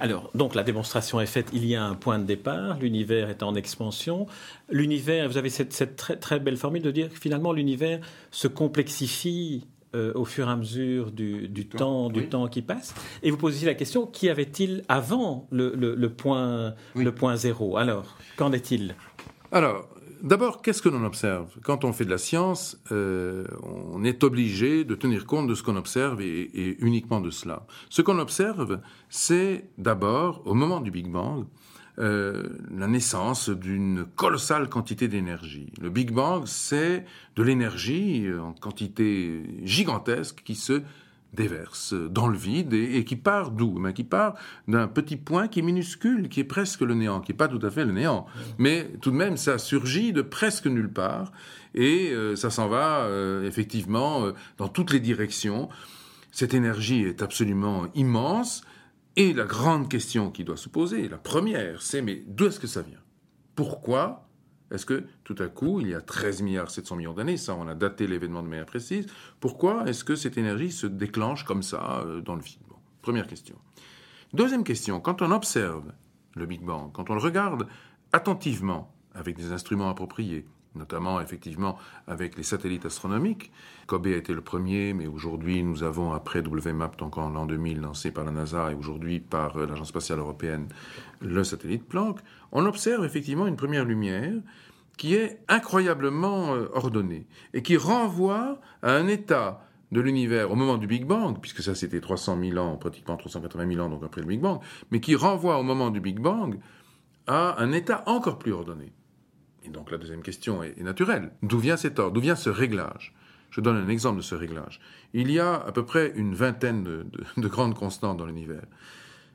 Alors, donc la démonstration est faite, il y a un point de départ, l'univers est en expansion. L'univers, vous avez cette, très, très, belle formule de dire que finalement l'univers se complexifie euh, au fur et à mesure du, temps, du temps qui passe. Et vous posez la question, qu'y avait-il avant le, point, le point zéro? Alors, qu'en est-il? Alors, D'abord, qu'est-ce que l'on observe? Quand on fait de la science, euh, on est obligé de tenir compte de ce qu'on observe et, uniquement de cela. Ce qu'on observe, c'est d'abord, au moment du Big Bang, euh, la naissance d'une colossale quantité d'énergie. Le Big Bang, c'est de l'énergie en quantité gigantesque qui se déverse dans le vide et, qui part d'où? Mais Qui part d'un petit point qui est minuscule, qui est presque le néant, qui n'est pas tout à fait le néant. Mais tout de même, ça surgit de presque nulle part et euh, ça s'en va euh, effectivement euh, dans toutes les directions. Cette énergie est absolument immense et la grande question qui doit se poser, la première, c'est mais d'où est-ce que ça vient? Pourquoi est-ce que tout à coup, il y a 13 milliards 700 millions d'années, ça on a daté l'événement de manière précise, pourquoi est-ce que cette énergie se déclenche comme ça euh, dans le vide Première question. Deuxième question, quand on observe le Big Bang, quand on le regarde attentivement avec des instruments appropriés, notamment effectivement avec les satellites astronomiques. Kobe a été le premier, mais aujourd'hui nous avons, après WMAP, donc en l'an 2000, lancé par la NASA et aujourd'hui par euh, l'Agence spatiale européenne, le satellite Planck, on observe effectivement une première lumière qui est incroyablement euh, ordonnée et qui renvoie à un état de l'univers au moment du Big Bang, puisque ça c'était 300 000 ans, pratiquement 380 000 ans donc après le Big Bang, mais qui renvoie au moment du Big Bang à un état encore plus ordonné. Et donc la deuxième question est, naturelle. D'où vient cet ordre? D'où vient ce réglage? Je donne un exemple de ce réglage. Il y a à peu près une vingtaine de, grandes constantes dans l'univers.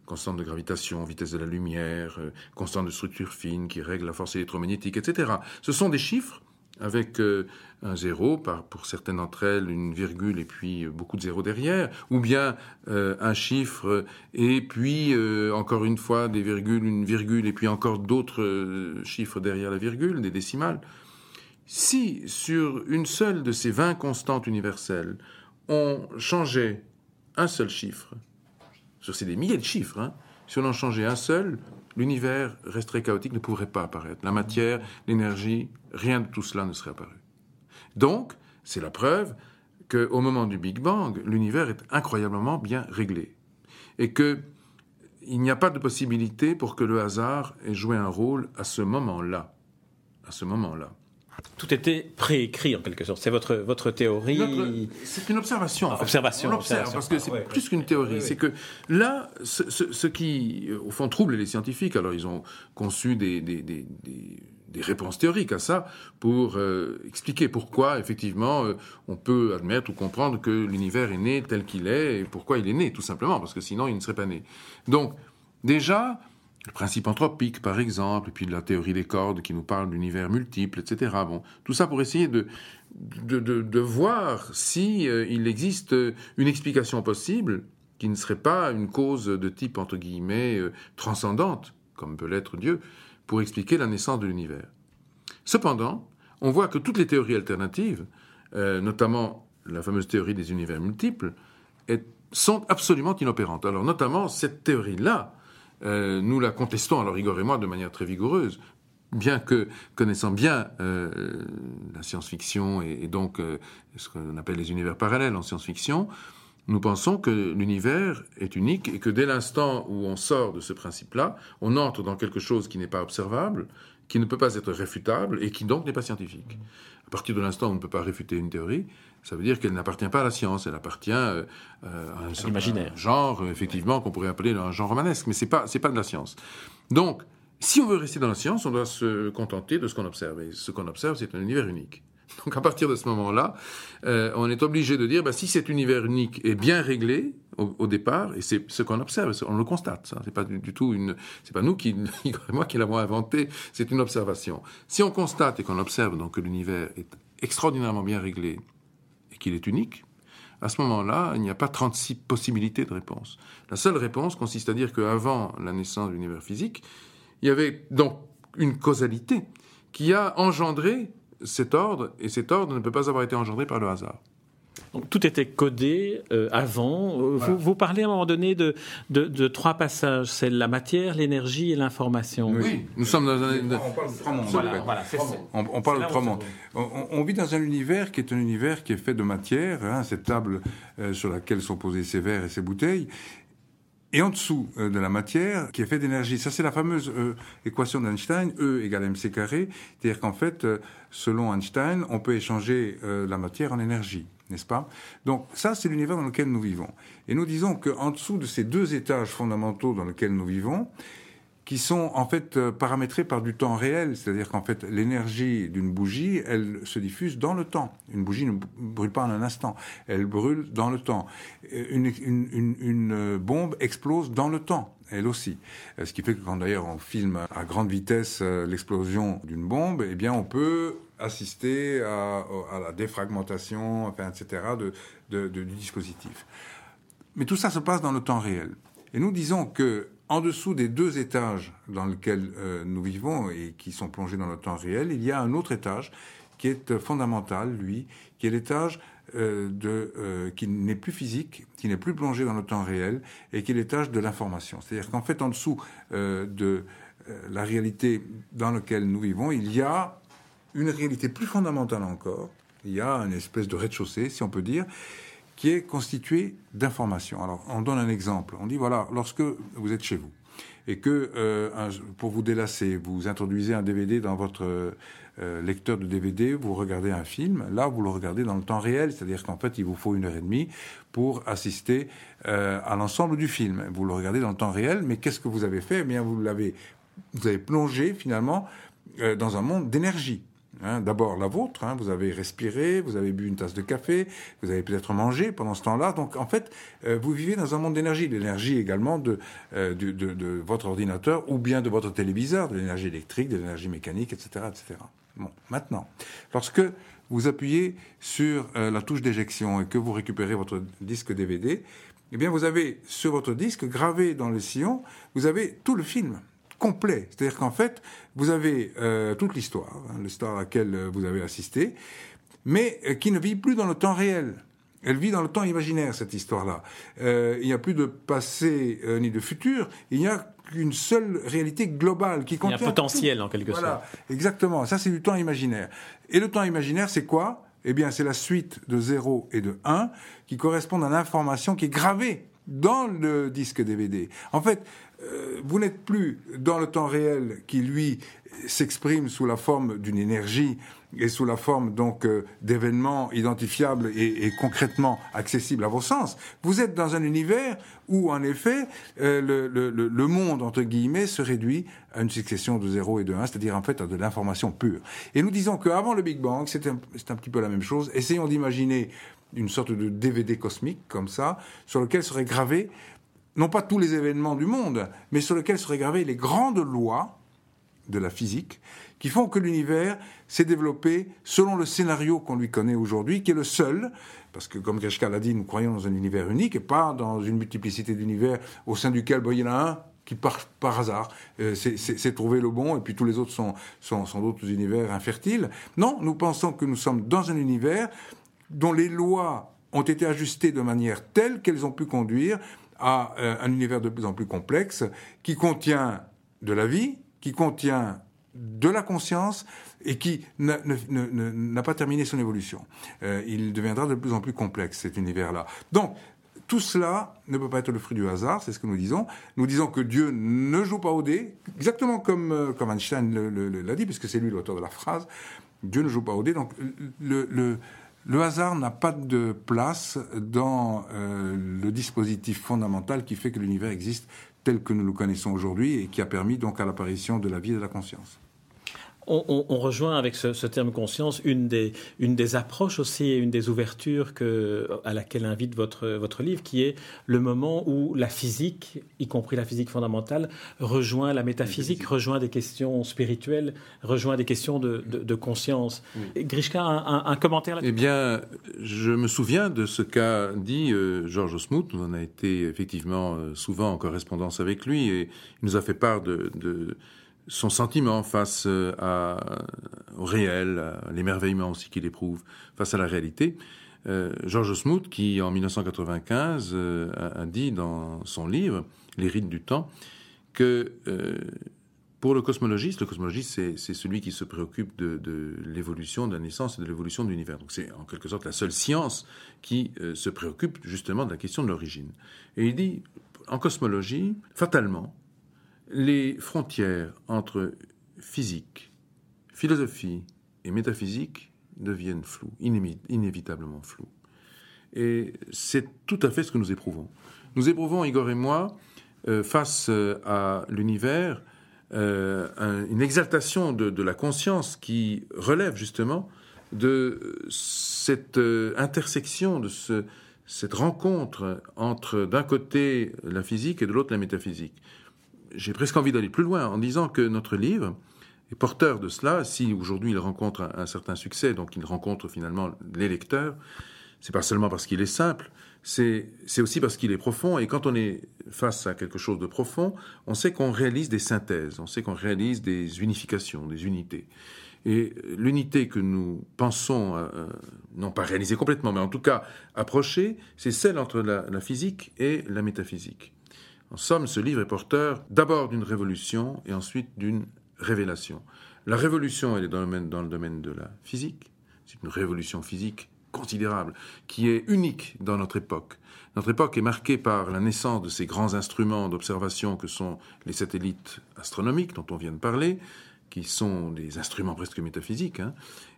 Constante de gravitation, vitesse de la lumière, euh, constante de structure fine qui règle la force électromagnétique, etc. Ce sont des chiffres avec euh, un zéro, pour certaines d'entre elles une virgule et puis euh, beaucoup de zéros derrière, ou bien euh, un chiffre et puis encore une fois des virgules, une virgule et puis encore d'autres chiffres derrière la virgule, des décimales. Si sur une seule de ces 20 constantes universelles, on changeait un seul chiffre, sur ces des milliers de chiffres, hein, si on en changeait un seul, l'univers resterait chaotique, ne pourrait pas apparaître. La matière, l'énergie, rien de tout cela ne serait apparu. Donc, c'est la preuve qu'au moment du Big Bang, l'univers est incroyablement bien réglé. Et qu'il n'y a pas de possibilité pour que le hasard ait joué un rôle à ce moment-là. À ce moment-là. Tout était préécrit en quelque sorte. C'est votre, votre théorie. C'est une observation. Observation. On observe parce que c'est plus qu'une théorie. C'est que là, ce, qui, au fond, trouble les scientifiques, alors ils ont conçu des, des, des, des réponses théoriques à ça pour euh, expliquer pourquoi, effectivement, euh, on peut admettre ou comprendre que l'univers est né tel qu'il est et pourquoi il est né, tout simplement, parce que sinon il ne serait pas né. Donc, déjà, le principe anthropique, par exemple, et puis la théorie des cordes qui nous parle d'univers multiples, etc. Bon, tout ça pour essayer de, de, de, voir si euh, existe une explication possible qui ne serait pas une cause de type, entre guillemets, euh, transcendante, comme peut l'être Dieu, pour expliquer la naissance de l'univers. Cependant, on voit que toutes les théories alternatives, euh, notamment la fameuse théorie des univers multiples, sont absolument inopérantes. Alors notamment cette théorie-là, euh, nous la contestons, alors Igor et moi, de manière très vigoureuse, bien que connaissant bien euh, la science-fiction et, donc euh, ce qu'on appelle les univers parallèles en science-fiction, nous pensons que l'univers est unique et que dès l'instant où on sort de ce principe-là, on entre dans quelque chose qui n'est pas observable, qui ne peut pas être réfutable et qui donc n'est pas scientifique. À partir de l'instant où on ne peut pas réfuter une théorie, ça veut dire qu'elle n'appartient pas à la science, elle appartient euh, euh, à un, certain genre, euh, effectivement, qu'on pourrait appeler un genre romanesque, mais c'est pas, c'est pas de la science. Donc, si on veut rester dans la science, on doit se contenter de ce qu'on observe. Et ce qu'on observe, c'est un univers unique. Donc, à partir de ce moment-là, on est obligé de dire, bah, si cet univers unique est bien réglé au, départ, et c'est ce qu'on observe, on le constate. C'est pas du, tout une, c'est pas nous qui, moi qui l'avons inventé, c'est une observation. Si on constate et qu'on observe donc que l'univers est extraordinairement bien réglé qu'il est unique, à ce moment-là, il n'y a pas 36 possibilités de réponse. La seule réponse consiste à dire qu'avant la naissance de l'univers physique, il y avait donc une causalité qui a engendré cet ordre, et cet ordre ne peut pas avoir été engendré par le hasard. Donc tout était codé euh, avant. Euh, vous, vous, parlez à un moment donné de, de, de trois passages. C'est la matière, l'énergie et l'information. Oui, nous sommes dans un... On parle de trois mondes. Voilà, voilà. On, on parle de trois mondes. On, on vit dans un univers qui est un univers qui est fait de matière, hein, cette table euh, sur laquelle sont posés ces verres et ces bouteilles, et en dessous euh, de la matière qui est fait d'énergie. Ça, c'est la fameuse euh, équation d'Einstein, E égale mc carré. C'est-à-dire qu'en fait, euh, selon Einstein, on peut échanger euh, la matière en énergie, n'est-ce pas? Donc ça, c'est l'univers dans lequel nous vivons. Et nous disons qu'en dessous de ces deux étages fondamentaux dans lesquels nous vivons, qui sont en fait euh, paramétrés par du temps réel, c'est-à-dire qu'en fait l'énergie d'une bougie, elle se diffuse dans le temps. Une bougie ne brûle pas en un instant, elle brûle dans le temps. Une, une, une bombe explose dans le temps elle aussi. Euh, Ce qui fait que quand d'ailleurs on filme à grande vitesse euh, l'explosion d'une bombe, eh bien on peut assister à, la défragmentation, etc., de, du dispositif. Mais tout ça se passe dans le temps réel. Et nous disons que en dessous des deux étages dans lesquels euh, nous vivons et qui sont plongés dans le temps réel, il y a un autre étage qui est fondamental, lui, qui est l'étage euh, de, euh, qui n'est plus physique, qui n'est plus plongé dans le temps réel, et qui est l'étage de l'information. C'est-à-dire qu'en fait, en dessous euh, de la réalité dans laquelle nous vivons, il y a une réalité plus fondamentale encore. Il y a une espèce de rez-de-chaussée, si on peut dire, qui est constitué d'informations. Alors, on donne un exemple. On dit, voilà, lorsque vous êtes chez vous et que, euh, pour vous délasser, vous introduisez un DVD dans votre euh, lecteur de DVD, vous regardez un film, là, vous le regardez dans le temps réel, c'est-à-dire qu'en fait, il vous faut une heure et demie pour assister euh, à l'ensemble du film. Vous le regardez dans le temps réel, mais qu'est-ce que vous avez fait? Eh bien, vous l'avez, vous avez plongé, finalement, euh, dans un monde d'énergie. Hein, D'abord la vôtre, hein, vous avez respiré, vous avez bu une tasse de café, vous avez peut-être mangé pendant ce temps-là. Donc en fait, euh, vous vivez dans un monde d'énergie, l'énergie également de, euh, de, votre ordinateur ou bien de votre téléviseur, de l'énergie électrique, de l'énergie mécanique, etc., etc. Bon, maintenant, lorsque vous appuyez sur euh, la touche d'éjection et que vous récupérez votre disque DVD, eh bien vous avez sur votre disque gravé dans le sillon, vous avez tout le film complet. C'est-à-dire qu'en fait, vous avez euh, toute l'histoire, hein, l'histoire à laquelle vous avez assisté, mais euh, qui ne vit plus dans le temps réel. Elle vit dans le temps imaginaire, cette histoire-là. Euh, il n'y a plus de passé euh, ni de futur, il n'y a qu'une seule réalité globale qui contient... Il y a un potentiel, tout. en quelque voilà, sorte. Exactement, ça c'est du temps imaginaire. Et le temps imaginaire, c'est quoi? Eh bien, c'est la suite de 0 et de 1 qui correspondent à l'information qui est gravée dans le disque DVD. En fait, euh, vous n'êtes plus dans le temps réel qui, lui, s'exprime sous la forme d'une énergie et sous la forme donc euh, d'événements identifiables et, et, concrètement accessibles à vos sens. Vous êtes dans un univers où, en effet, euh, le, le, le, monde entre guillemets se réduit à une succession de 0 et de 1, c'est-à-dire en fait à de l'information pure. Et nous disons qu'avant le Big Bang, c'est un, un petit peu la même chose. Essayons d'imaginer une sorte de DVD cosmique comme ça, sur lequel serait gravé non pas tous les événements du monde, mais sur lequel seraient gravées les grandes lois de la physique qui font que l'univers s'est développé selon le scénario qu'on lui connaît aujourd'hui, qui est le seul, parce que comme Grishka l'a dit, nous croyons dans un univers unique et pas dans une multiplicité d'univers au sein duquel il y en a un qui par, par hasard euh, c'est trouvé le bon et puis tous les autres sont, sont, sont d'autres univers infertiles. Non, nous pensons que nous sommes dans un univers dont les lois ont été ajustées de manière telle qu'elles ont pu conduire à euh, un univers de plus en plus complexe qui contient de la vie, qui contient de la conscience et qui n'a pas terminé son évolution. Euh, il deviendra de plus en plus complexe, cet univers-là. Donc, tout cela ne peut pas être le fruit du hasard, c'est ce que nous disons. Nous disons que Dieu ne joue pas au dé, exactement comme, euh, comme Einstein l'a dit, puisque c'est lui l'auteur de la phrase. Dieu ne joue pas au dé. Donc, le, le le hasard n'a pas de place dans euh, le dispositif fondamental qui fait que l'univers existe tel que nous le connaissons aujourd'hui et qui a permis donc à l'apparition de la vie et de la conscience on, on, on, rejoint avec ce, ce, terme conscience une des, une des approches aussi et une des ouvertures que, à laquelle invite votre, votre livre, qui est le moment où la physique, y compris la physique fondamentale, rejoint la métaphysique, rejoint des questions spirituelles, rejoint des questions de, de, de conscience. Oui. Grishka, un, un, un commentaire là-dessus? Eh bien, je me souviens de ce qu'a dit euh, Georges Osmout. On a été effectivement euh, souvent en correspondance avec lui et il nous a fait part de, de son sentiment face euh, à, au réel, à l'émerveillement aussi qu'il éprouve face à la réalité. euh, George Smoot, qui en 1995 euh, a, dit dans son livre Les rites du temps que pour le cosmologiste, le cosmologiste, c'est celui qui se préoccupe de, l'évolution de la naissance et de l'évolution de l'univers. Donc c'est en quelque sorte la seule science qui se préoccupe justement de la question de l'origine. Et il dit, en cosmologie, fatalement, les frontières entre physique, philosophie et métaphysique deviennent floues, inévitablement floues. Et c'est tout à fait ce que nous éprouvons. Nous éprouvons, Igor et moi, euh, face euh, à l'univers, euh, une exaltation de, la conscience qui relève justement de cette intersection, de cette rencontre entre d'un côté la physique et de l'autre la métaphysique. J'ai presque envie d'aller plus loin en disant que notre livre est porteur de cela. Si aujourd'hui il rencontre un, certain succès, donc il rencontre finalement les lecteurs, c'est pas seulement parce qu'il est simple, c'est aussi parce qu'il est profond. Et quand on est face à quelque chose de profond, on sait qu'on réalise des synthèses, on sait qu'on réalise des unifications, des unités. Et l'unité que nous pensons, euh, euh, non pas réaliser complètement, mais en tout cas approcher, c'est celle entre la physique et la métaphysique. En somme, ce livre est porteur d'abord d'une révolution et ensuite d'une révélation. La révolution, elle est dans le domaine, de la physique. C'est une révolution physique considérable, qui est unique dans notre époque. Notre époque est marquée par la naissance de ces grands instruments d'observation que sont les satellites astronomiques dont on vient de parler, qui sont des instruments presque métaphysiques, hein.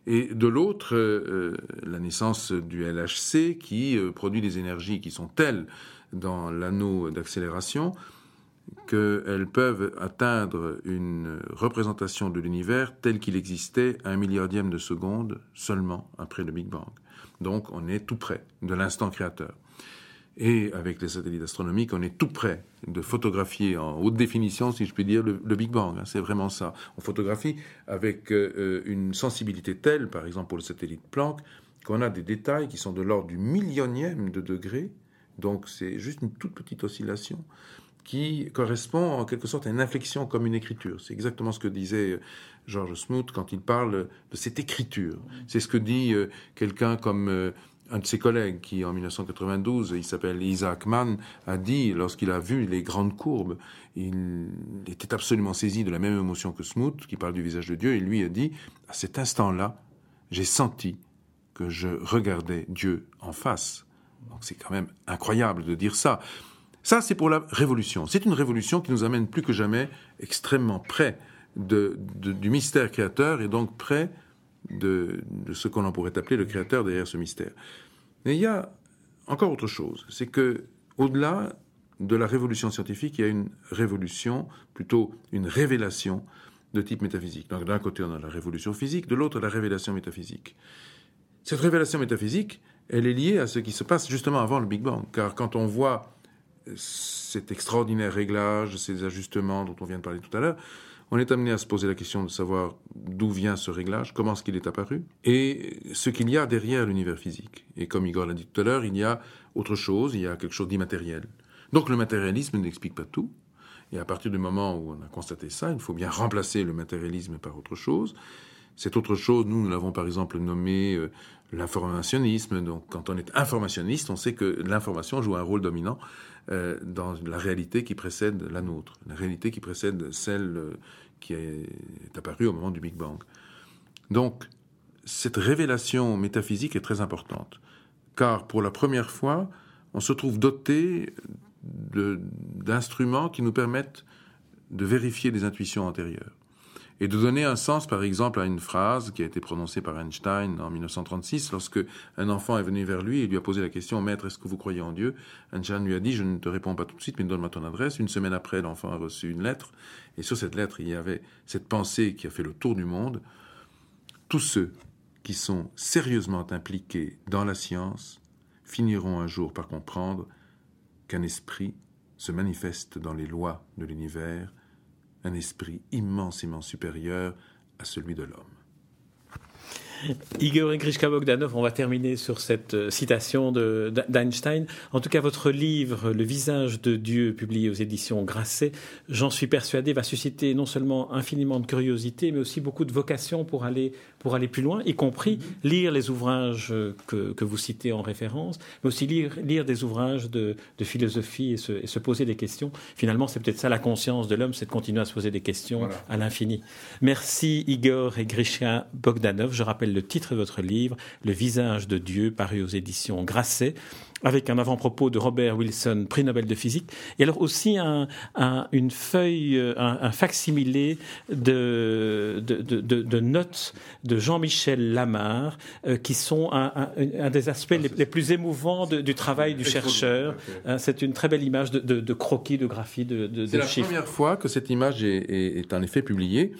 et de l'autre, euh, la naissance du LHC qui euh, produit des énergies qui sont telles dans l'anneau d'accélération qu'elles peuvent atteindre une représentation de l'univers tel qu'il existait un milliardième de seconde seulement après le Big Bang. Donc on est tout près de l'instant créateur. Et avec les satellites astronomiques, on est tout près de photographier en haute définition, si je puis dire, le, Big Bang. Hein. c'est vraiment ça. On photographie avec euh, une sensibilité telle, par exemple pour le satellite Planck, qu'on a des détails qui sont de l'ordre du millionième de degré. Donc c'est juste une toute petite oscillation qui correspond en quelque sorte à une inflexion comme une écriture. C'est exactement ce que disait euh, George Smoot quand il parle de cette écriture. C'est ce que dit euh, quelqu'un comme euh, un de ses collègues qui, en 1992, il s'appelle Isaac Mann, a dit, lorsqu'il a vu les grandes courbes, il était absolument saisi de la même émotion que Smoot, qui parle du visage de Dieu, et lui a dit, à cet instant-là, j'ai senti que je regardais Dieu en face. Donc c'est quand même incroyable de dire ça. Ça, c'est pour la révolution. C'est une révolution qui nous amène plus que jamais extrêmement près du mystère créateur et donc près de, ce qu'on pourrait appeler le créateur derrière ce mystère. Mais il y a encore autre chose, c'est que au-delà de la révolution scientifique, il y a une révolution, plutôt une révélation de type métaphysique. Donc d'un côté, on a la révolution physique, de l'autre, la révélation métaphysique. Cette révélation métaphysique, elle est liée à ce qui se passe justement avant le Big Bang, car quand on voit cet extraordinaire réglage, ces ajustements dont on vient de parler tout à l'heure, on est amené à se poser la question de savoir d'où vient ce réglage, comment est-ce qu'il est apparu, et ce qu'il y a derrière l'univers physique. Et comme Igor l'a dit tout à l'heure, il y a autre chose, il y a quelque chose d'immatériel. Donc le matérialisme n'explique pas tout. Et à partir du moment où on a constaté ça, il faut bien remplacer le matérialisme par autre chose. Cette autre chose, nous, nous l'avons par exemple nommé euh, l'informationnisme. Donc quand on est informationniste, on sait que l'information joue un rôle dominant euh, dans la réalité qui précède la nôtre, la réalité qui précède celle euh, qui est apparue au moment du Big Bang. Donc, cette révélation métaphysique est très importante, car pour la première fois, on se trouve doté d'instruments qui nous permettent de vérifier des intuitions antérieures et de donner un sens, par exemple, à une phrase qui a été prononcée par Einstein en 1936, lorsque un enfant est venu vers lui et lui a posé la question, Maître, est-ce que vous croyez en Dieu? Einstein lui a dit, je ne te réponds pas tout de suite, mais donne-moi ton adresse. Une semaine après, l'enfant a reçu une lettre, et sur cette lettre, il y avait cette pensée qui a fait le tour du monde. Tous ceux qui sont sérieusement impliqués dans la science finiront un jour par comprendre qu'un esprit se manifeste dans les lois de l'univers un esprit immensément supérieur à celui de l'homme. Igor Grishka Bogdanov, on va terminer sur cette euh, citation d'Einstein. En tout cas, votre livre, Le visage de Dieu, publié aux éditions Grasset, j'en suis persuadé, va susciter non seulement infiniment de curiosité, mais aussi beaucoup de vocation pour aller, pour aller plus loin, y compris mm-hmm. lire les ouvrages que, que, vous citez en référence, mais aussi lire, lire des ouvrages de, de philosophie et se, et se, poser des questions. Finalement, c'est peut-être ça la conscience de l'homme, c'est de continuer à se poser des questions à l'infini. Merci Igor et Grishka Bogdanov. Je rappelle le titre de votre livre, Le visage de Dieu, paru aux éditions Grasset avec un avant-propos de Robert Wilson, prix Nobel de physique, et alors aussi un, une feuille, euh, un, facsimilé de, de, de, notes de Jean-Michel Lamar, euh, qui sont un, des aspects les, plus émouvants du travail du chercheur. Hein, c'est une très belle image de, croquis, de graphie, de, de, C'est la première fois que cette image est, est, en effet publiée.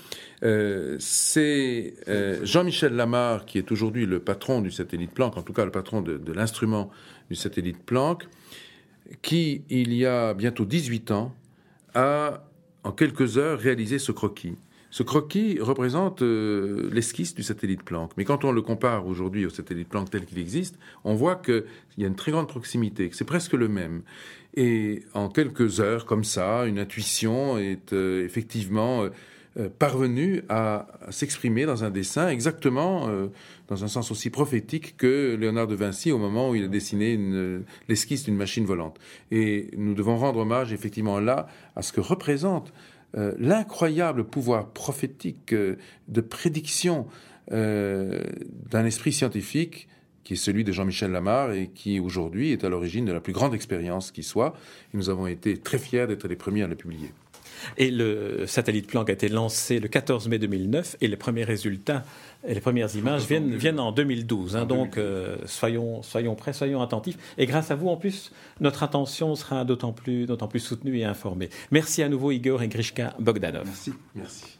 Euh, c'est Jean-Michel Lamar, qui est aujourd'hui le patron du satellite Planck, en tout cas le patron de, l'instrument du satellite Planck, qui, il y a bientôt 18 ans, a, en quelques heures, réalisé ce croquis. Ce croquis représente euh, l'esquisse du satellite Planck. Mais quand on le compare aujourd'hui au satellite Planck tel qu'il existe, on voit qu'il y a une très grande proximité, que c'est presque le même. Et en quelques heures, comme ça, une intuition est euh, effectivement euh, parvenu à, s'exprimer dans un dessin exactement euh, dans un sens aussi prophétique que Léonard de Vinci au moment où il a dessiné l'esquisse d'une machine volante. Et nous devons rendre hommage effectivement là à ce que représente euh, l'incroyable pouvoir prophétique de prédiction d'un esprit scientifique qui est celui de Jean-Michel Lamar et qui aujourd'hui est à l'origine de la plus grande expérience qui soit. Et nous avons été très fiers d'être les premiers à le publier. Et le satellite Planck a été lancé le 14 mai 2009 et les premiers résultats et les premières images viennent, viennent en 2012. Hein, donc euh, soyons, soyons prêts, soyons attentifs. Et grâce à vous, en plus, notre attention sera d'autant plus, d'autant plus soutenue et informée. Merci à nouveau Igor et Grishka Bogdanov. Merci. Merci.